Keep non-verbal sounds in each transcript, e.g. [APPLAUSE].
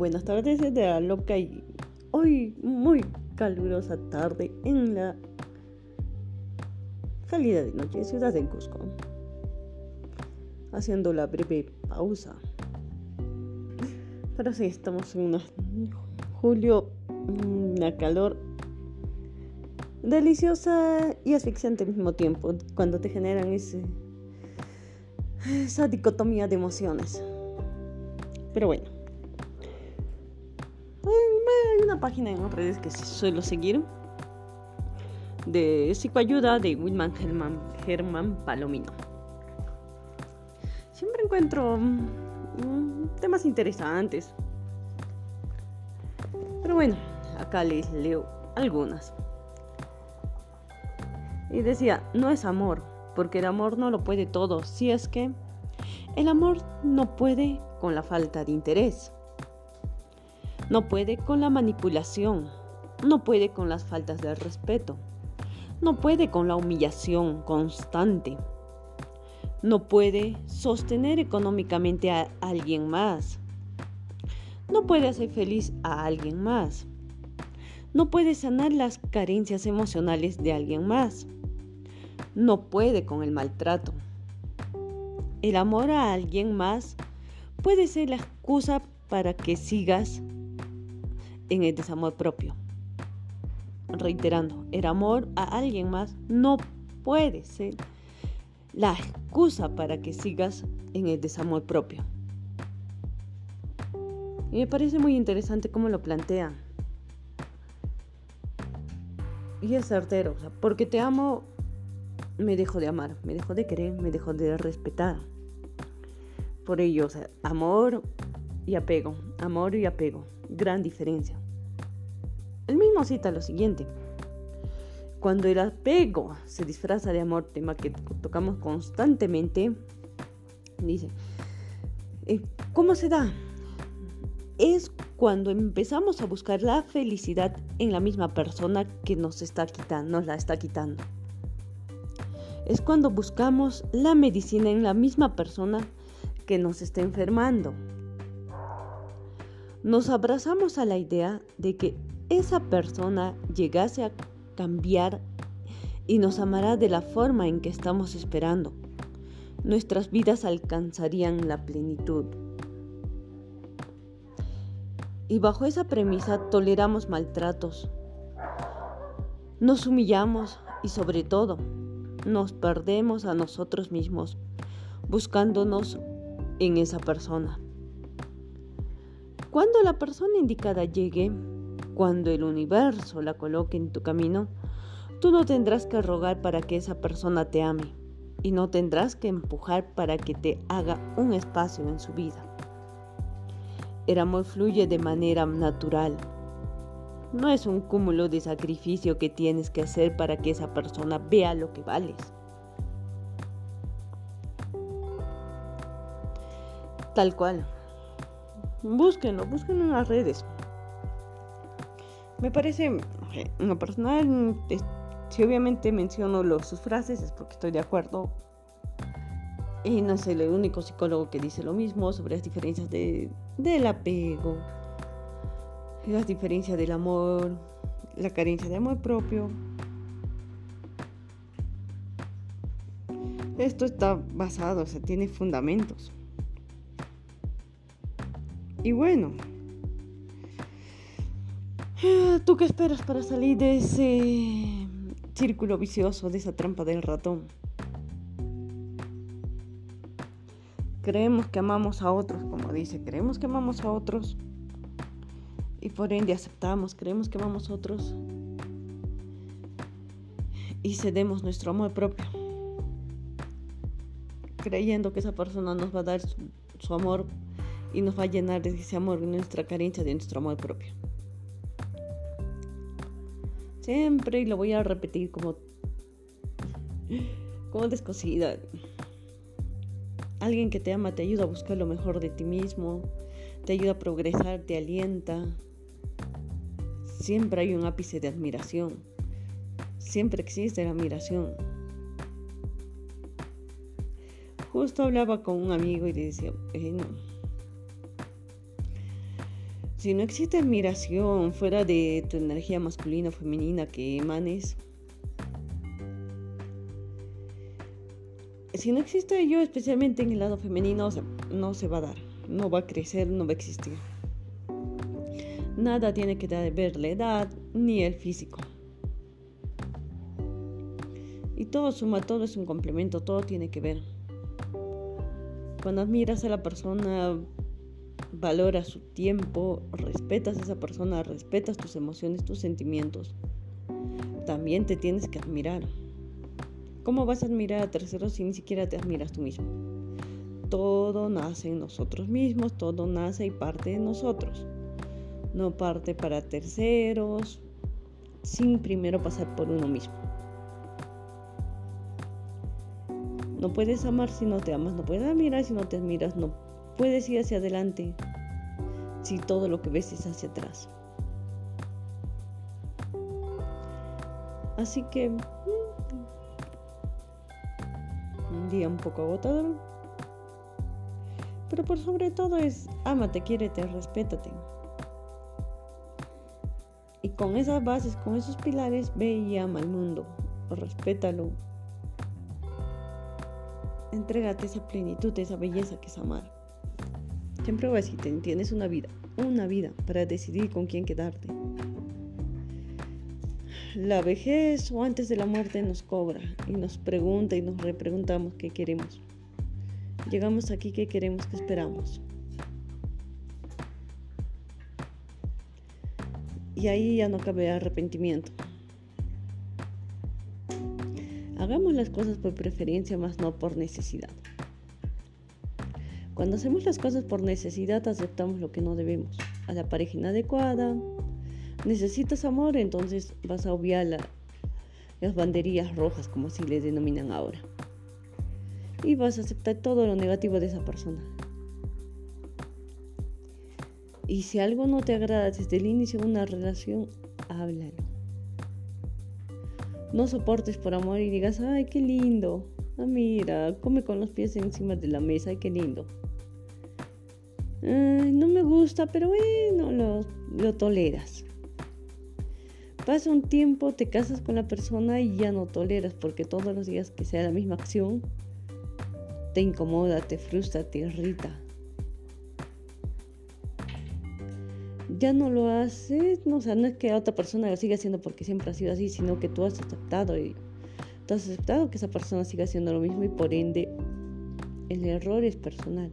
buenas tardes desde la loca y hoy muy calurosa tarde en la salida de noche ciudad de Cusco. Haciendo la breve pausa. Pero sí, estamos en una julio, una calor deliciosa y asfixiante al mismo tiempo, cuando te generan ese, esa dicotomía de emociones. Pero bueno. Página en redes que suelo seguir de psicoayuda de Wilman Germán, Palomino. Siempre encuentro mm, temas interesantes. Pero bueno, acá les leo algunas. Y decía, no es amor, porque el amor no lo puede todo, si es que el amor no puede con la falta de interés. No puede con la manipulación. No puede con las faltas de respeto. No puede con la humillación constante. No puede sostener económicamente a alguien más. No puede hacer feliz a alguien más. No puede sanar las carencias emocionales de alguien más. No puede con el maltrato. El amor a alguien más puede ser la excusa para que sigas en el desamor propio. Reiterando, el amor a alguien más no puede ser la excusa para que sigas en el desamor propio. Y me parece muy interesante cómo lo plantea. Y es certero, porque te amo, me dejo de amar, me dejo de querer, me dejo de respetar por ello, amor y apego, amor y apego, gran diferencia. El mismo cita lo siguiente. Cuando el apego se disfraza de amor, tema que tocamos constantemente, dice, eh, ¿cómo se da? Es cuando empezamos a buscar la felicidad en la misma persona que nos está quitando, nos la está quitando. Es cuando buscamos la medicina en la misma persona que nos está enfermando. Nos abrazamos a la idea de que esa persona llegase a cambiar y nos amará de la forma en que estamos esperando. Nuestras vidas alcanzarían la plenitud. Y bajo esa premisa toleramos maltratos, nos humillamos y sobre todo nos perdemos a nosotros mismos, buscándonos en esa persona. Cuando la persona indicada llegue, cuando el universo la coloque en tu camino, tú no tendrás que rogar para que esa persona te ame y no tendrás que empujar para que te haga un espacio en su vida. El amor fluye de manera natural. No es un cúmulo de sacrificio que tienes que hacer para que esa persona vea lo que vales. Tal cual. Búsquenlo, búsquenlo en las redes. Me parece, en lo personal, si obviamente menciono los, sus frases es porque estoy de acuerdo. Y no es el único psicólogo que dice lo mismo sobre las diferencias de, del apego, las diferencias del amor, la carencia de amor propio. Esto está basado, o sea, tiene fundamentos. Y bueno, ¿tú qué esperas para salir de ese círculo vicioso, de esa trampa del ratón? Creemos que amamos a otros, como dice, creemos que amamos a otros. Y por ende aceptamos, creemos que amamos a otros. Y cedemos nuestro amor propio, creyendo que esa persona nos va a dar su, su amor y nos va a llenar de ese amor, nuestra carencia de nuestro amor propio. Siempre, y lo voy a repetir como, como descosida. Alguien que te ama te ayuda a buscar lo mejor de ti mismo, te ayuda a progresar, te alienta. Siempre hay un ápice de admiración. Siempre existe la admiración. Justo hablaba con un amigo y le decía, Si no existe admiración fuera de tu energía masculina o femenina que emanes, si no existe ello, especialmente en el lado femenino, no se va a dar, no va a crecer, no va a existir. Nada tiene que ver la edad ni el físico. Y todo suma, todo es un complemento, todo tiene que ver. Cuando admiras a la persona, valoras su tiempo, respetas a esa persona, respetas tus emociones, tus sentimientos. También te tienes que admirar. ¿Cómo vas a admirar a terceros si ni siquiera te admiras tú mismo? Todo nace en nosotros mismos, todo nace y parte de nosotros. No parte para terceros sin primero pasar por uno mismo. No puedes amar si no te amas, no puedes admirar si no te admiras, no puedes ir hacia adelante si todo lo que ves es hacia atrás. Así que mm, un día un poco agotador, pero por sobre todo es ámate, quiérete, respétate. Y con esas bases, con esos pilares, ve y ama al mundo, respétalo, Entrégate esa plenitud, esa belleza que es amar. Siempre voy a decir, tienes una vida, una vida para decidir con quién quedarte. La vejez o antes de la muerte nos cobra y nos pregunta y nos repreguntamos qué queremos. Llegamos aquí, qué queremos, qué esperamos. Y ahí ya no cabe arrepentimiento. Hagamos las cosas por preferencia, más no por necesidad. Cuando hacemos las cosas por necesidad, aceptamos lo que no debemos. A la pareja inadecuada, necesitas amor, entonces vas a obviar las banderías rojas, como así les denominan ahora. Y vas a aceptar todo lo negativo de esa persona. Y si algo no te agrada desde el inicio de una relación, háblalo. No soportes por amor y digas, ay, qué lindo. Ah, mira, come con los pies encima de la mesa, ay, qué lindo. No me gusta, pero bueno, lo, lo toleras. Pasa un tiempo, te casas con la persona y ya no toleras porque todos los días que sea la misma acción te incomoda, te frustra, te irrita. ya no lo haces, no, o sea, no es que otra persona lo siga haciendo porque siempre ha sido así, sino que tú has aceptado y tú has aceptado que esa persona siga haciendo lo mismo y por ende el error es personal.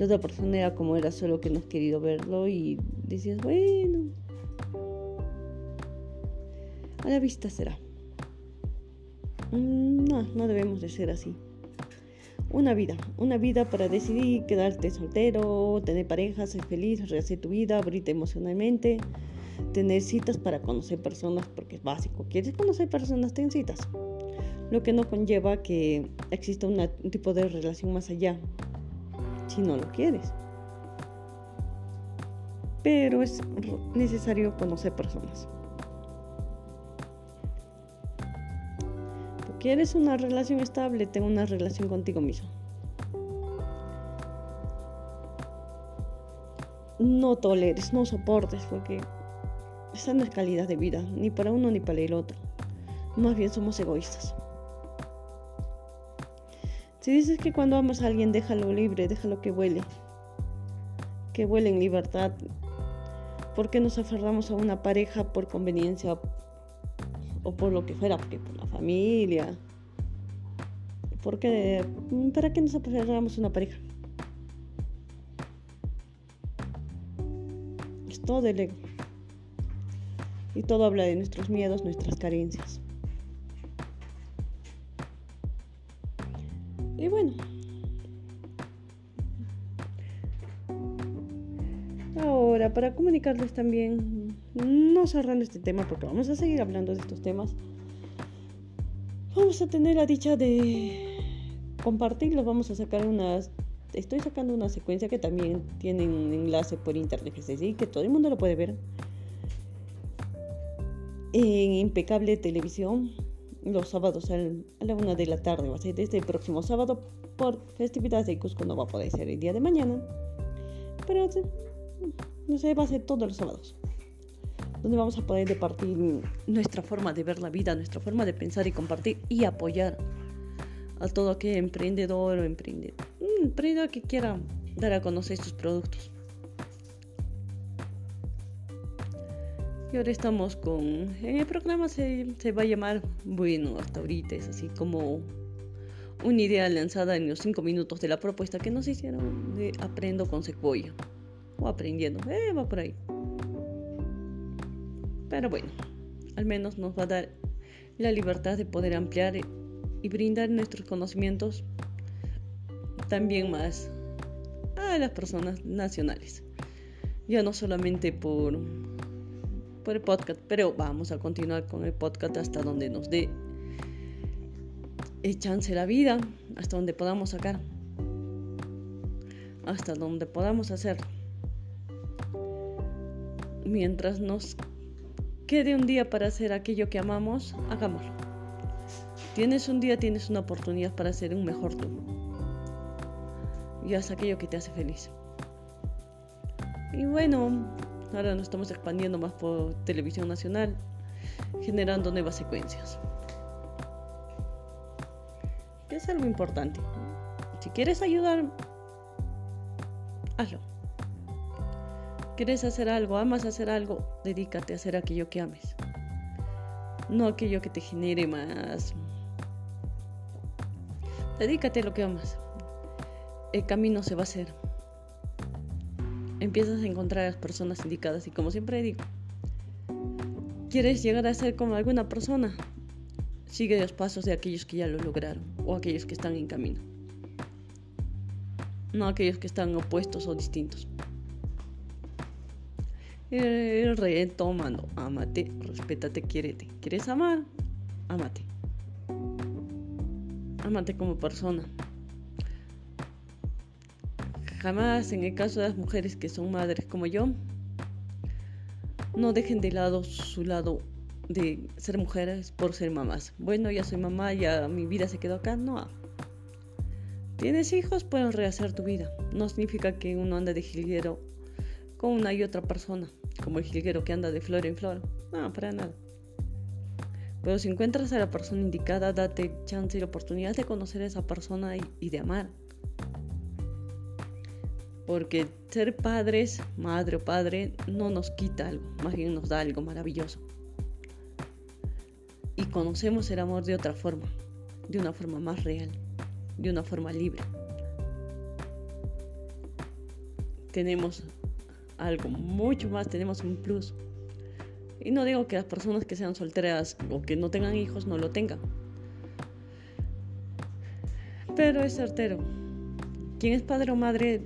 La otra persona era como era, solo que no has querido verlo y decías, bueno, a la vista será. Mm, no, no debemos de ser así una vida, una vida para decidir quedarte soltero, tener pareja, ser feliz, rehacer tu vida, abrirte emocionalmente, tener citas para conocer personas, porque es básico. ¿Quieres conocer personas? Ten citas. Lo que no conlleva que exista un tipo de relación más allá, si no lo quieres. Pero es necesario conocer personas. ¿Quieres una relación estable? Ten una relación contigo mismo. No toleres, no soportes, porque esa no es calidad de vida, ni para uno ni para el otro. Más bien somos egoístas. Si dices que cuando amas a alguien déjalo libre, déjalo que vuele, que vuele en libertad, ¿por qué nos aferramos a una pareja por conveniencia o por lo que fuera, porque por la familia. Porque, ¿para qué nos aferramos una pareja? Es todo el ego. Y todo habla de nuestros miedos, nuestras carencias. Bueno. Ahora, para comunicarles también no cerrando este tema porque vamos a seguir hablando de estos temas. Vamos a tener la dicha de compartirlos. Vamos a sacar unas. Estoy sacando una secuencia que también tiene un enlace por internet, que sí, que todo el mundo lo puede ver. En Impecable Televisión, los sábados a la una de la tarde, va a ser desde el próximo sábado por festividades de Cusco, no va a poder ser el día de mañana. pero no sé, va a ser todos los sábados. Donde vamos a poder departir nuestra forma de ver la vida, nuestra forma de pensar y compartir y apoyar a todo aquel emprendedor o emprendedor, emprendedor que quiera dar a conocer sus productos. Y ahora estamos con. En el programa se, se va a llamar Bueno, hasta ahorita es así como una idea lanzada en los cinco minutos de la propuesta que nos hicieron de Aprendo con Sequoia. O aprendiendo, eh, va por ahí. Pero bueno, al menos nos va a dar la libertad de poder ampliar y brindar nuestros conocimientos también más a las personas nacionales. Ya no solamente por, por el podcast, pero vamos a continuar con el podcast hasta donde nos dé chance la vida hasta donde podamos sacar, hasta donde podamos hacer. Mientras nos quede un día para hacer aquello que amamos, hagámoslo. Tienes un día, tienes una oportunidad para hacer un mejor tú. Y haz aquello que te hace feliz. Y bueno, ahora nos estamos expandiendo más por televisión nacional, generando nuevas secuencias es algo importante. Si quieres ayudar, hazlo. ¿Quieres hacer algo? ¿Amas hacer algo? Dedícate a hacer aquello que ames. No aquello que te genere más. Dedícate a lo que amas. El camino se va a hacer. Empiezas a encontrar a las personas indicadas y como siempre digo, ¿quieres llegar a ser como alguna persona? Sigue los pasos de aquellos que ya lo lograron o aquellos que están en camino. No aquellos que están opuestos o distintos. El reto amate, respétate, quiérete. ¿Quieres amar? Amate. Amate como persona. Jamás, en el caso de las mujeres que son madres como yo, no dejen de lado su lado de ser mujeres por ser mamás. Bueno, ya soy mamá, ya mi vida se quedó acá. No. Tienes hijos, puedes rehacer tu vida. No significa que uno ande de jilguero con una y otra persona, como el jilguero que anda de flor en flor. No, para nada. Pero si encuentras a la persona indicada, date chance y la oportunidad de conocer a esa persona y, y de amar. Porque ser padres, madre o padre, no nos quita algo, más bien nos da algo maravilloso y conocemos el amor de otra forma, de una forma más real, de una forma libre. Tenemos algo mucho más, tenemos un plus. Y no digo que las personas que sean solteras o que no tengan hijos no lo tengan. Pero es certero. Quien es padre o madre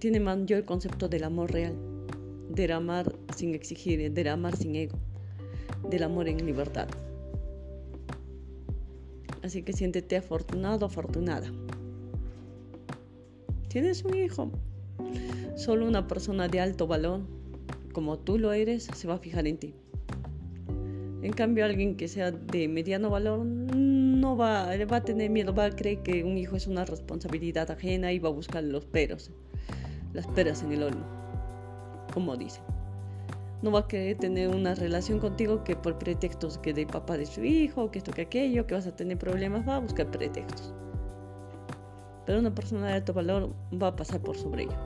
tiene mayor concepto del amor real, del amar sin exigir, del amar sin ego del amor en libertad. Así que siéntete afortunado, afortunada. Tienes un hijo. Solo una persona de alto valor, como tú lo eres, se va a fijar en ti. En cambio, alguien que sea de mediano valor no va, va a tener miedo, va a creer que un hijo es una responsabilidad ajena y va a buscar los peros, las peras en el horno, como dicen no va a querer tener una relación contigo que por pretextos que de papá de su hijo, que esto, que aquello, que vas a tener problemas, va a buscar pretextos. Pero una persona de alto valor va a pasar por sobre ello.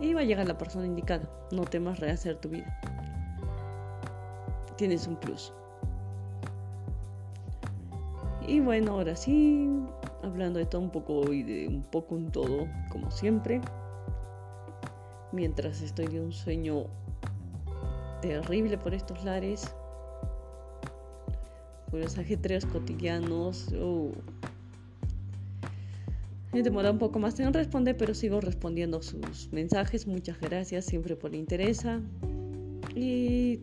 Y va a llegar la persona indicada. No temas rehacer tu vida. Tienes un plus. Y bueno, ahora sí, hablando de todo un poco y de un poco en todo, como siempre. Mientras estoy de un sueño terrible por estos lares, por los ajetreos cotidianos. Uh. Me demora un poco más en responder, pero sigo respondiendo sus mensajes. Muchas gracias siempre por el interés. Y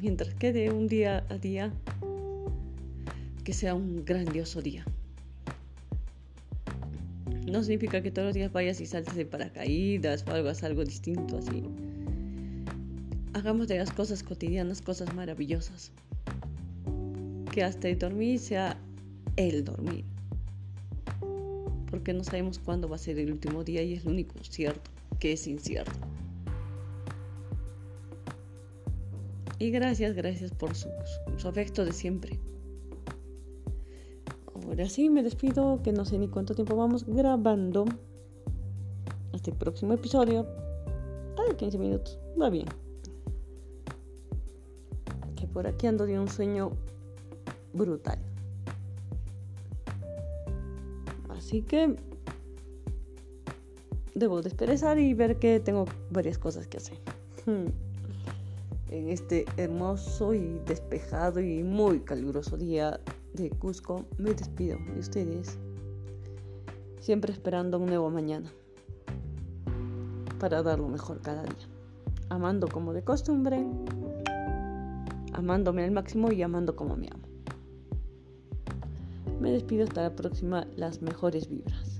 mientras quede un día a día, que sea un grandioso día. No significa que todos los días vayas y saltes de paracaídas o algo, algo distinto así hagamos de las cosas cotidianas cosas maravillosas. Que hasta el dormir sea el dormir. porque no sabemos cuándo va a ser el último día y es lo único cierto, que es incierto. Y gracias, gracias por su, su afecto de siempre. Ahora sí, me despido, que no sé ni cuánto tiempo vamos grabando. Hasta el próximo episodio. Ah, 15 minutos, va bien. Que por aquí ando de un sueño brutal. Así que debo desperezar y ver que tengo varias cosas que hacer. [LAUGHS] En este hermoso y despejado y muy caluroso día de Cusco, me despido de ustedes, siempre esperando un nuevo mañana para dar lo mejor cada día, amando como de costumbre, amándome al máximo y amando como me amo. Me despido hasta la próxima, las mejores vibras.